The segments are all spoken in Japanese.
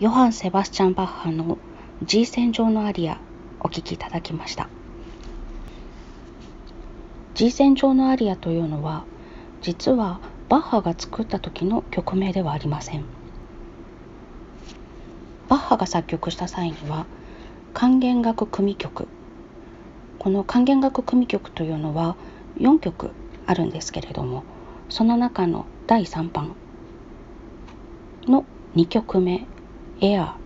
ヨハン・セバスチャン・バッハの G 線上のアリアお聴きいただきました。G 線上のアリアというのは実はバッハが作った時の曲名ではありません。バッハが作曲した際には管弦楽組曲。この管弦楽組曲というのは4曲あるんですけれどもその中の第3番の2曲目「エア」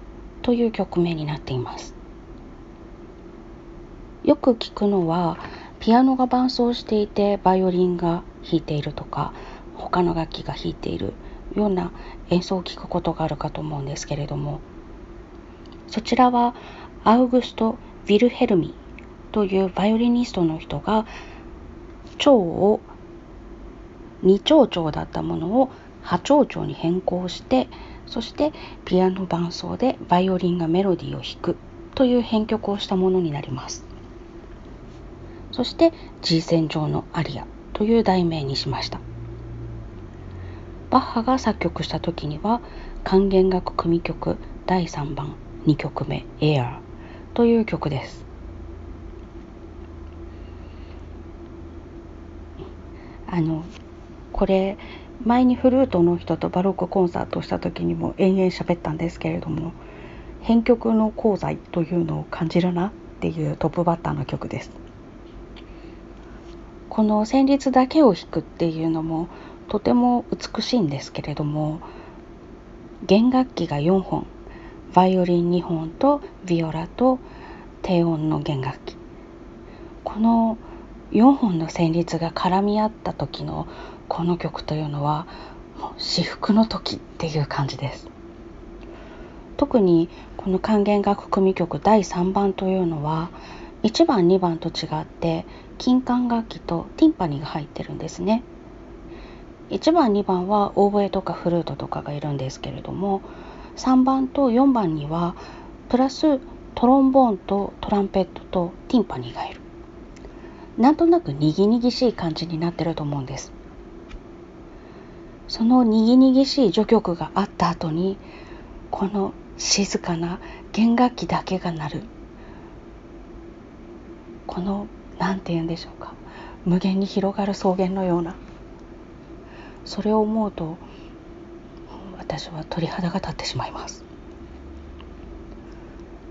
という曲名になっています。よく聞くのはピアノが伴奏していてバイオリンが弾いているとか他の楽器が弾いているような演奏を聞くことがあるかと思うんですけれどもそちらはアウグスト・ヴィルヘルミというバイオリニストの人が蝶を2長調だったものを波長調に変更してそしてピアノ伴奏でバイオリンがメロディーを弾くという編曲をしたものになります。そして G 線上のアリアという題名にしました。バッハが作曲した時には管弦楽組曲第3番2曲目「エアー」という曲です。あのこれ前にフルートの人とバロックコンサートをした時にも延々喋ったんですけれども編曲の功罪というのを感じるなっていうトップバッターの曲です。この旋律だけを弾くっていうのもとても美しいんですけれども弦楽器が4本バイオリン2本とビオラと低音の弦楽器。この4本の旋律が絡み合った時のこの曲というのはもう至福の時っていう感じです。特にこの管弦楽組曲第3番というのは1番2番と違って金管楽器とティンパニーが入ってるんですね。1番2番はオーボエとかフルートとかがいるんですけれども3番と4番にはプラストロンボーンとトランペットとティンパニーがいる。なんとなくにぎにぎしい感じになってると思うんです。そのにぎにぎしい序曲があった後にこの静かな弦楽器だけが鳴る。この何て言うんでしょうか。無限に広がる草原のような。それを思うと私は鳥肌が立ってしまいます。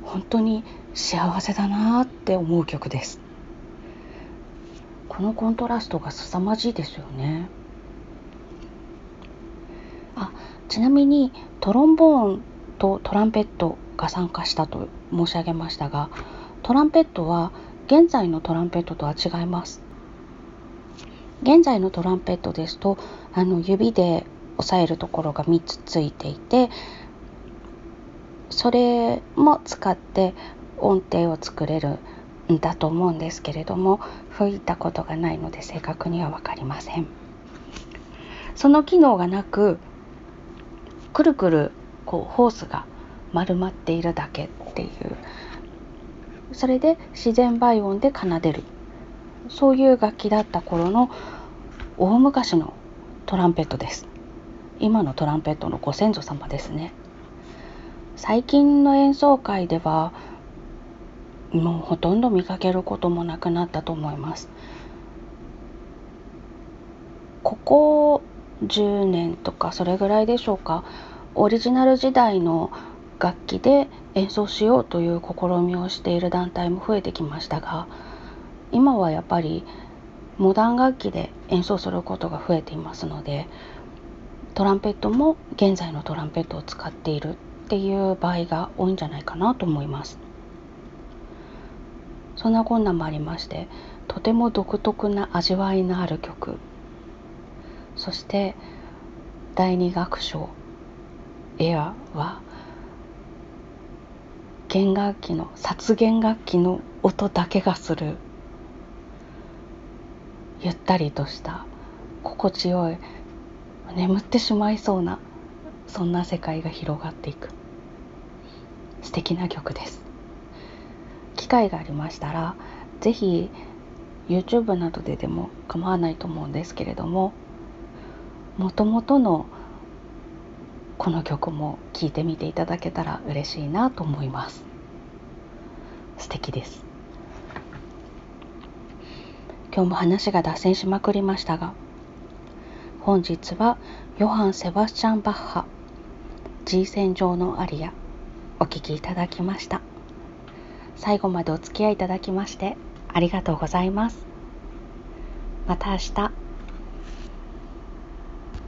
本当に幸せだなって思う曲です。このコントラストが凄まじいですよねあちなみにトロンボーンとトランペットが参加したと申し上げましたがトランペットは現在のトランペットとは違います。現在のトランペットですとあの指で押さえるところが3つついていてそれも使って音程を作れるんだと思うんですけれども吹いたことがないので正確には分かりません。その機能がなくくるくるこうホースが丸まっているだけっていう。それで自然倍音で奏でる。そういう楽器だった頃の大昔のトランペットです。今のトランペットのご先祖様ですね。最近の演奏会ではもうほとんど見かけることもなくなったと思います。ここ10年とかそれぐらいでしょうか。オリジナル時代の楽器で演奏しようという試みをしている団体も増えてきましたが今はやっぱりモダン楽器で演奏することが増えていますのでトランペットも現在のトランペットを使っているっていう場合が多いんじゃないかなと思います。そんなこんなもありましてとても独特な味わいのある曲。そして第二楽章。エアは弦楽器の殺弦楽器の音だけがする。ゆったりとした心地よい眠ってしまいそうなそんな世界が広がっていく。素敵な曲です。機会がありましたら是非 YouTube などででも構わないと思うんですけれどももともとのこの曲も聴いてみていただけたら嬉しいなと思います。素敵です。今日も話が脱線しまくりましたが本日はヨハン・セバスチャン・バッハ G 線上のアリアお聴きいただきました。最後までお付き合いいただきましてありがとうございます。また明日。